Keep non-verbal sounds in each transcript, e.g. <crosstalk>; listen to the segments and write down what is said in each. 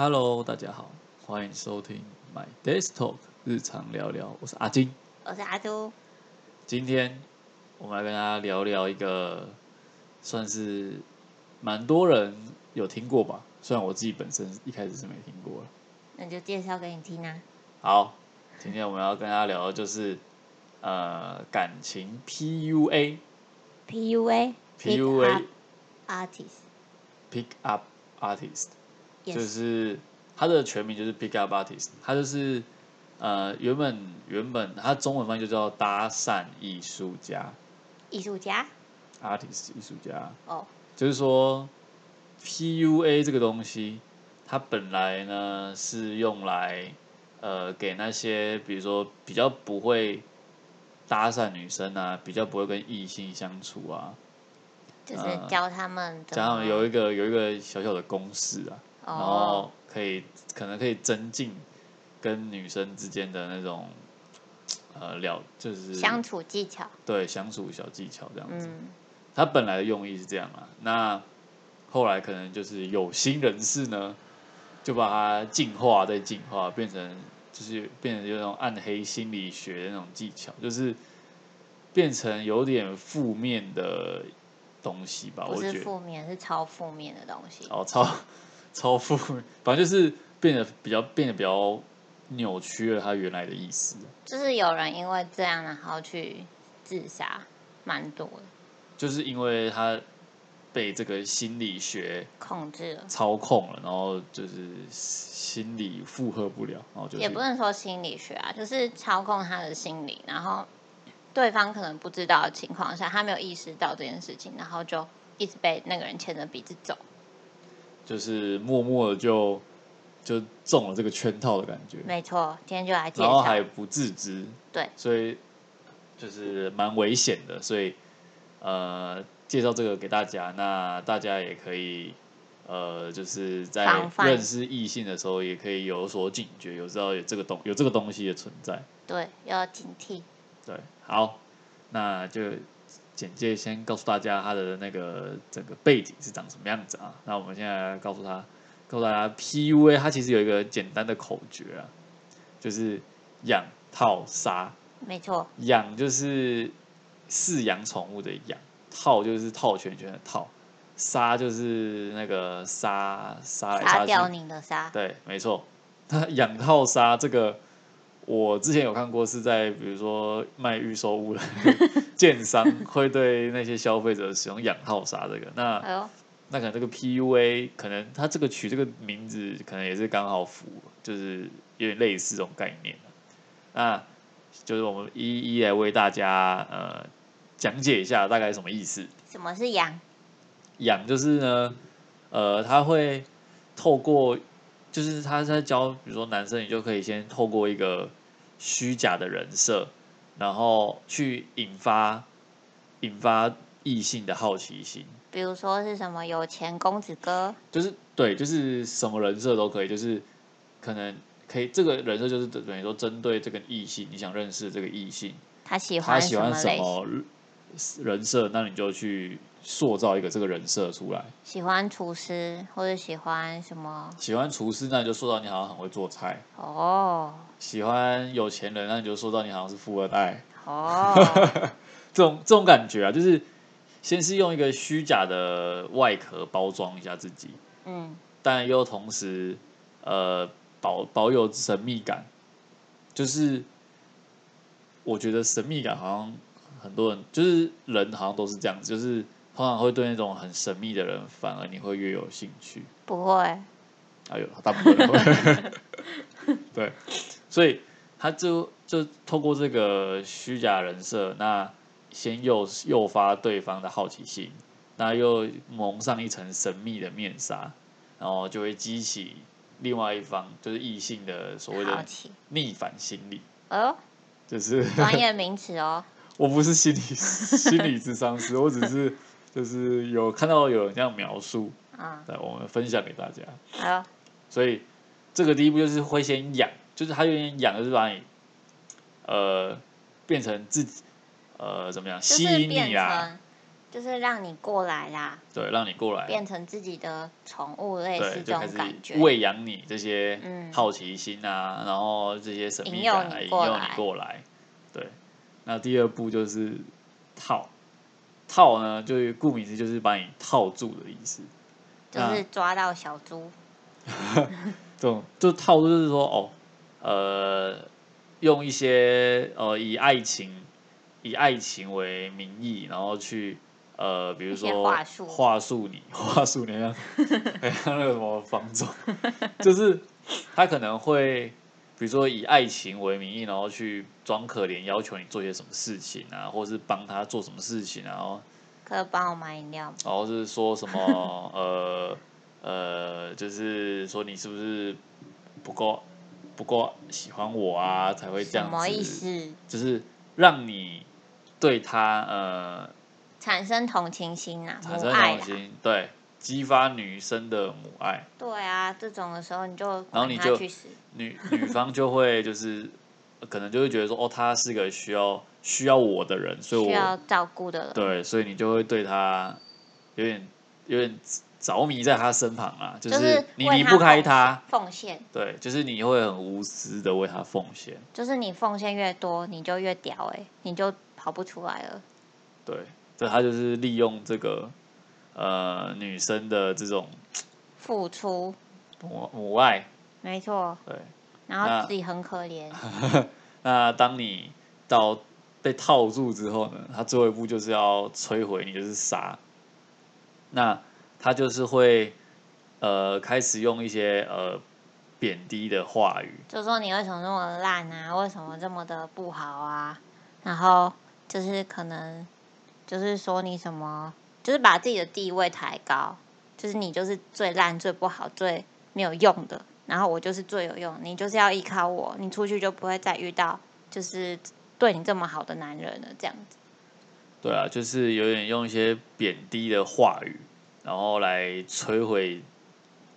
Hello，大家好，欢迎收听 My Desk Talk 日常聊聊，我是阿金。我是阿朱，今天我们来跟大家聊聊一个算是蛮多人有听过吧，虽然我自己本身一开始是没听过了。那就介绍给你听啊。好，今天我们要跟大家聊的就是呃感情 PUA PUA PUA artist，Pick Up Artist。就是它的全名就是 Pick Up Artist，它就是呃原本原本它中文翻译就叫搭讪艺术家。艺术家？Artist 艺术家，哦，就是说 PUA 这个东西，它本来呢是用来呃给那些比如说比较不会搭讪女生啊，比较不会跟异性相处啊，就是呃教他们加上有一个有一个小小的公式啊，然后哦，可以可能可以增进跟女生之间的那种呃了，就是相处技巧，对相处小技巧这样子。嗯，它本来的用意是这样啊，那后来可能就是有心人士呢，就把它进化再进化，变成就是变成有那种暗黑心理学的那种技巧，就是变成有点负面的东西吧，不是我觉得。负面，是超负面的东西。哦，超超负面，反正就是变得比较变得比较扭曲了他原来的意思。就是有人因为这样，然后去自杀，蛮多的，就是因为他被这个心理学控制了。操控了，然后就是心理负荷不了，然后就也不能说心理学啊，就是操控他的心理，然后对方可能不知道的情况下，他没有意识到这件事情，然后就一直被那个人牵着鼻子走。就是默默的就就中了这个圈套的感觉，没错，今天就来介然后绍。还不自知，对，所以就是蛮危险的，所以呃介绍这个给大家，那大家也可以呃就是在防范认识异性的时候也可以有所警觉，有知道有这个东有这个东西的存在。对，要警惕。对，好，那就简介先告诉大家他的那个整个背景是长什么样子啊。那我们现在来告诉他，告诉大家 PUA 它其实有一个简单的口诀啊，就是养套杀。没错，养就是饲养宠物的养，套就是套圈圈的套，杀就是那个杀杀来杀杀掉去。你的杀。对，没错。那养套杀这个，我之前有看过，是在比如说卖预售物的 <laughs> 建商会对那些消费者使用养号啥这个。那哎，那可能这个 PUA 可能他这个取这个名字，可能也是刚好符，就是有点类似这种概念那就是我们一一来为大家呃讲解一下大概什么意思。什么是养？养就是呢，呃，他会透过，就是他在教，比如说男生，你就可以先透过一个虚假的人设，然后去引发引发异性的好奇心。比如说是什么有钱公子哥？就是对，就是什么人设都可以，就是可能可以这个人设就是等于说针对这个异性，你想认识这个异性，他喜他欢喜欢？什么人设，那你就去塑造一个这个人设出来。喜欢厨师或者喜欢什么？喜欢厨师，那你就塑造你好像很会做菜；哦喜欢有钱人，那你就塑造你好像是富二代。哦，<laughs> 这种这种感觉啊，就是先是用一个虚假的外壳包装一下自己，嗯，但又同时呃保保有神秘感。就是我觉得神秘感好像很多人就是人好像都是这样子，就是通常会对那种很神秘的人，反而你会越有兴趣。不会，哎呦，大部分人会，<laughs> 对，所以他就就透过这个虚假人设，那先诱诱发对方的好奇心，那又蒙上一层神秘的面纱，然后就会激起另外一方就是异性的所谓的。逆反心理，哦，就是专业名词哦。<laughs> 我不是心理心理智商师，我只是就是有看到有人这样描述，啊，对，我们分享给大家。好，所以这个第一步就是会先养，就是他有点养，就是把你呃变成自己呃怎么样吸引你啊，就是让你过来啦，对，让你过来，变成自己的宠物，类似对，这就开始种感觉。喂养你这些嗯好奇心啊，然后这些神秘感啊，引诱你过来。对，那第二步就是套，套呢，就是顾名思义就是把你套住的意思。就是抓到小猪，<laughs> 这种就套路就是说哦，呃，用一些呃以爱情以爱情为名义，然后去呃，比如说话术。话术你 <laughs> 话术你像很像那个什么方总，就是他可能会比如说以爱情为名义，然后去装可怜，要求你做些什么事情啊，或是帮他做什么事情啊，然后可以帮我买饮料吗？然后是说什么呃呃，就是说你是不是不够不够喜欢我啊，才会这样子？什么意思？就是让你对他呃产生同情心啊，产生。同情，对，激发女生的母爱，对啊，这种的时候你就然后你就他去死。女女方就会就是呃可能就会觉得说哦，他是个需要需要我的人，所以我需要照顾的人，对，所以你就会对他有点有点着迷在他身旁啊，就就是你离不开奉他。奉献，对，就是你会很无私的为他奉献，就是你奉献越多，你就越屌哎、你就跑不出来了。对，这他就是利用这个呃女生的这种付出，母母爱，没错，对，然那后自己很可怜，<laughs> 那当你到被套住之后呢，他最后一步就是要摧毁你，就是杀。那他就是会呃开始用一些呃贬低的话语，就说你为什么那么烂啊？为什么这么的不好啊？然后就是可能就是说你什么，就是把自己的地位抬高，就是你就是最烂、最不好、最没有用的，然后我就是最有用，你就是要依靠我，你出去就不会再遇到就是对你这么好的男人了，这样子。对啊，就是有点用一些贬低的话语，然后来摧毁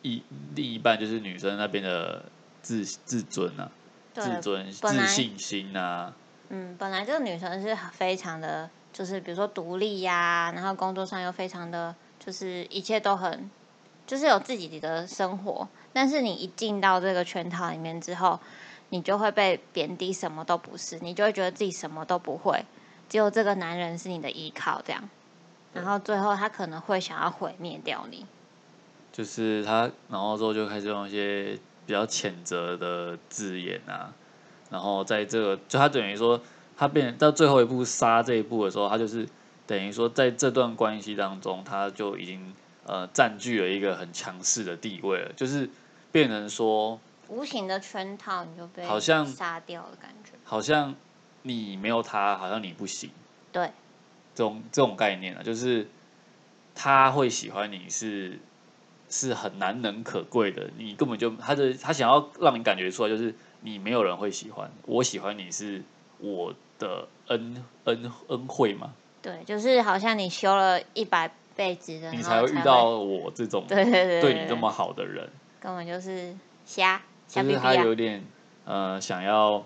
一另一半就是女生那边的自自尊啊，自尊、自信心啊，嗯，本来这个女生是非常的，就是比如说独立呀、然后工作上又非常的，就是一切都很，就是有自己的生活。但是你一进到这个圈套里面之后，你就会被贬低，什么都不是，你就会觉得自己什么都不会，只有这个男人是你的依靠，这样。然后最后他可能会想要毁灭掉你。就是他，然后之后就开始用一些比较谴责的字眼啊，然后在这个就他等于说他变到最后一步杀这一步的时候，他就是等于说在这段关系当中，他就已经呃占据了一个很强势的地位了，就是变成说无形的圈套，你就被好像杀掉的感觉。好像你没有他，好像你不行，对，这种这种概念啊，就是他会喜欢你是是很难能可贵的，你根本就他的他想要让你感觉出来，就是你没有人会喜欢，我喜欢你是我的恩恩恩惠嘛，对，就是好像你修了一百辈子的，你才才会遇到我这种 <laughs> 对对对对你这么好的人，根本就是瞎瞎逼逼就是他有啊！点呃想要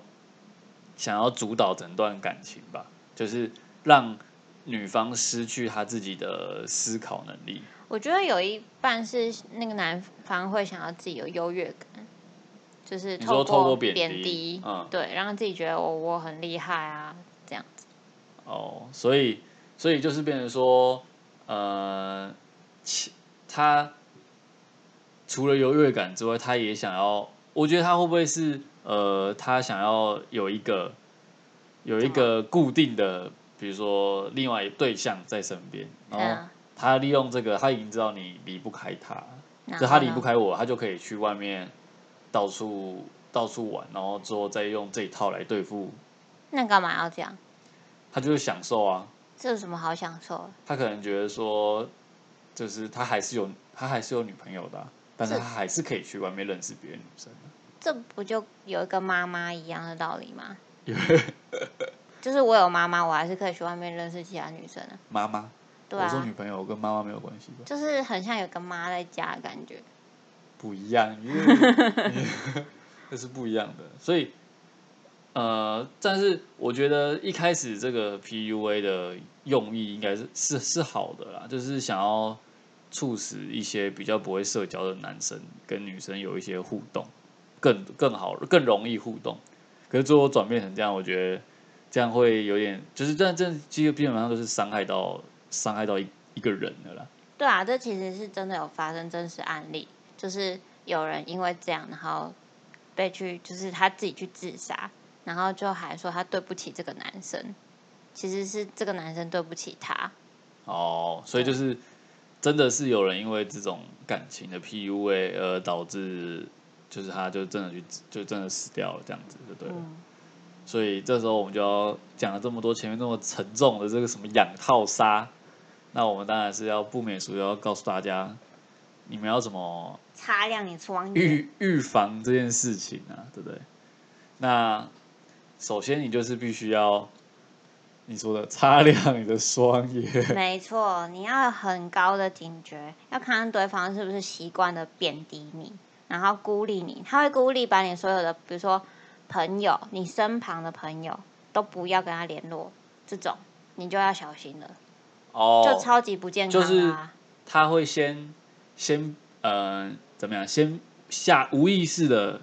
想要主导整段感情吧，就是让女方失去她自己的思考能力。我觉得有一半是那个男方会想要自己有优越感，就是你说透过贬贬低嗯。对，让自己觉得我我很厉害啊，这样子。哦，所以所以就是变成说，呃，其他除了优越感之外，他也想要，我觉得他会不会是呃，他想要有一个有一个固定的，比如说另外一对象在身边，然后嗯，他利用这个，他已经知道你离不开他，就他离不开我，他就可以去外面到处到处玩，然后之后再用这一套来对付，那干嘛要这样？他就是享受啊。这有什么好享受的？他可能觉得说，就是他还是有他还是有女朋友的啊、但是是他还是可以去外面认识别的女生啊。这不就有一个妈妈一样的道理吗？<laughs> 就是我有妈妈，我还是可以去外面认识其他女生的。妈妈，对我说啊，女朋友跟妈妈没有关系吧？就是很像有个妈在家的感觉。不一样，因为 <laughs> 这 <laughs> 是不一样的。所以呃，但是我觉得一开始这个 PUA 的用意应该是是是好的啦，就是想要促使一些比较不会社交的男生跟女生有一些互动，更更好、更容易互动。可是最后转变成这样，我觉得这样会有点，就是这样，这基基本上都是伤害到伤害到一一个人的啦。对啊，这其实是真的有发生真实案例，就是有人因为这样，然后被去，就是他自己去自杀，然后就还说他对不起这个男生，其实是这个男生对不起他。哦，所以就是真的是有人因为这种感情的 PUA 而导致，就是他就真的去就真的死掉了这样子，就对了。嗯，所以这时候我们就要讲了这么多前面那么沉重的这个什么养套杀，那我们当然是要不免俗要告诉大家，你们要怎么擦亮你双眼。预预防这件事情啊，对不对？那首先你就是必须要你说的擦亮你的双眼，<laughs> 没错，你要有很高的警觉，要看看对方是不是习惯的贬低你，然后孤立你。他会孤立把你所有的，比如说朋友，你身旁的朋友都不要跟他联络，这种你就要小心了，哦，就超级不健康就是啊。他会先先呃怎么样，先下无意识的，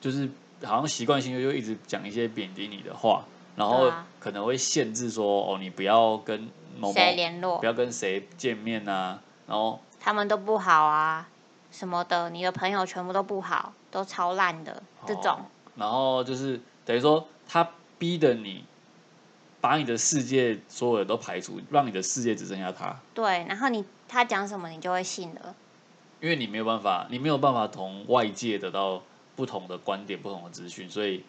就是好像习惯性的就一直讲一些贬低你的话，然后可能会限制说哦，你不要跟某某谁联络不，要跟谁见面啊，然后他们都不好啊，什么的，你的朋友全部都不好，都超烂的这种。哦然后就是等于说他逼的你把你的世界所有的都排除，让你的世界只剩下他。对，然后你他讲什么你就会信了。因为你没有办法，你没有办法从外界得到不同的观点、不同的资讯，所以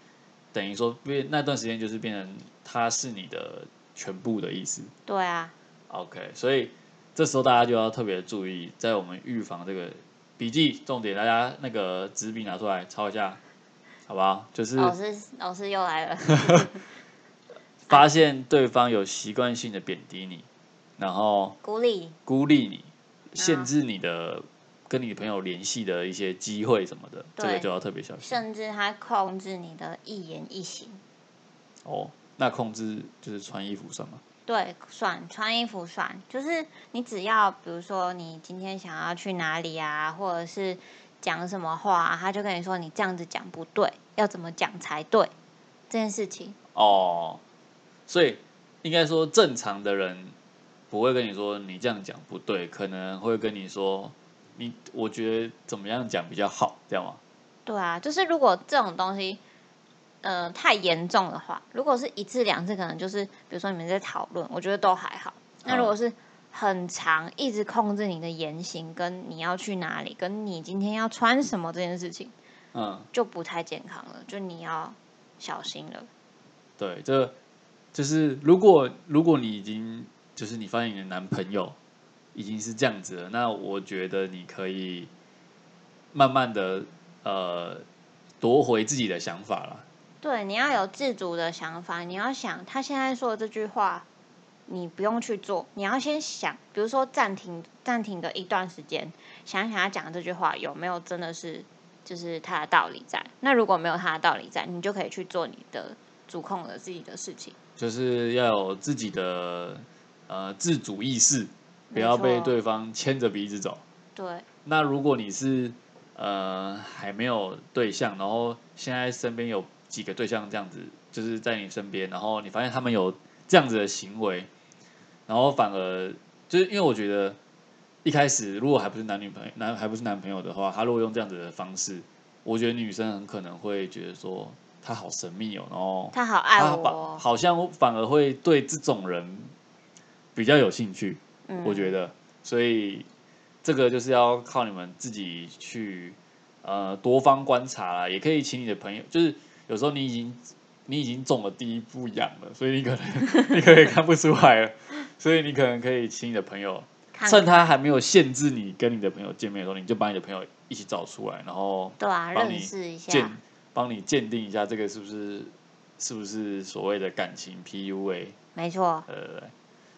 等于说，变那段时间就是变成他是你的全部的意思。对啊，OK，所以这时候大家就要特别注意，在我们预防这个笔记重点，大家那个纸笔拿出来抄一下，好不好？就是老师老师又来了。发现对方有习惯性的贬低你，然后孤立，孤立你，限制你的跟你朋友联系的一些机会什么的，这个就要特别小心。甚至他控制你的一言一行。哦，那控制就是穿衣服算吗？对，算穿衣服算，就是你只要比如说你今天想要去哪里啊，或者是讲什么话、啊，他就跟你说你这样子讲不对，要怎么讲才对这件事情。哦，所以应该说正常的人不会跟你说你这样讲不对，可能会跟你说你我觉得怎么样讲比较好，这样吗？对啊，就是如果这种东西，呃，太严重的话，如果是一次两次，可能就是比如说你们在讨论，我觉得都还好。那如果是很长，一直控制你的言行，跟你要去哪里，跟你今天要穿什么这件事情，嗯，就不太健康了，就你要小心了。对，这就是如果如果你已经就是你发现你的男朋友已经是这样子了，那我觉得你可以慢慢的呃夺回自己的想法了。对，你要有自主的想法，你要想他现在说的这句话，你不用去做，你要先想，比如说暂停暂停个一段时间，想想他讲的这句话有没有真的是就是他的道理在。那如果没有他的道理在，你就可以去做你的主控了自己的事情。就是要有自己的呃自主意识，不要被对方牵着鼻子走。对，那如果你是呃还没有对象，然后现在身边有几个对象这样子，就是在你身边，然后你发现他们有这样子的行为，然后反而就是因为我觉得一开始如果还不是男女朋友，男还不是男朋友的话，他如果用这样子的方式，我觉得女生很可能会觉得说他好神秘哦，然后他好爱我。哦，好像反而会对这种人比较有兴趣，嗯。我觉得，所以这个就是要靠你们自己去呃多方观察啦，也可以请你的朋友，就是有时候你已经你已经中了第一步痒了，所以你可能 <laughs> 你可能看不出来了，所以你可能可以请你的朋友，趁他还没有限制你跟你的朋友见面的时候，你就把你的朋友一起找出来，然后对啊，认识一下。鉴，帮你鉴定一下这个是不是是不是所谓的感情 PUA。没错，呃，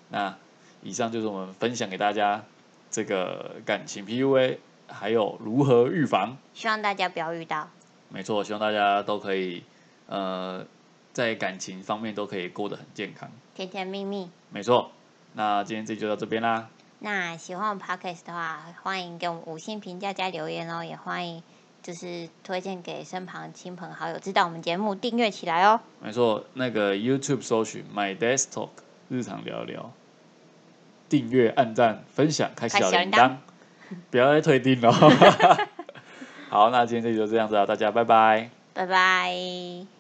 那以上就是我们分享给大家这个感情 PUA，还有如何预防。希望大家不要遇到。没错，希望大家都可以呃在感情方面都可以过得很健康。甜甜蜜蜜。没错，那今天这集就到这边啦。那喜欢我们 podcast 的话，欢迎给我们五星评价加留言哦，也欢迎就是推荐给身旁亲朋好友知道我们节目，订阅起来哦。没错，那个 YouTube 搜寻 My Desk Talk 日常聊聊，订阅、按赞、分享、开小铃铛，<laughs> 不要再退订了。<laughs> 好，那今天这集就这样子啊，大家拜拜，拜拜。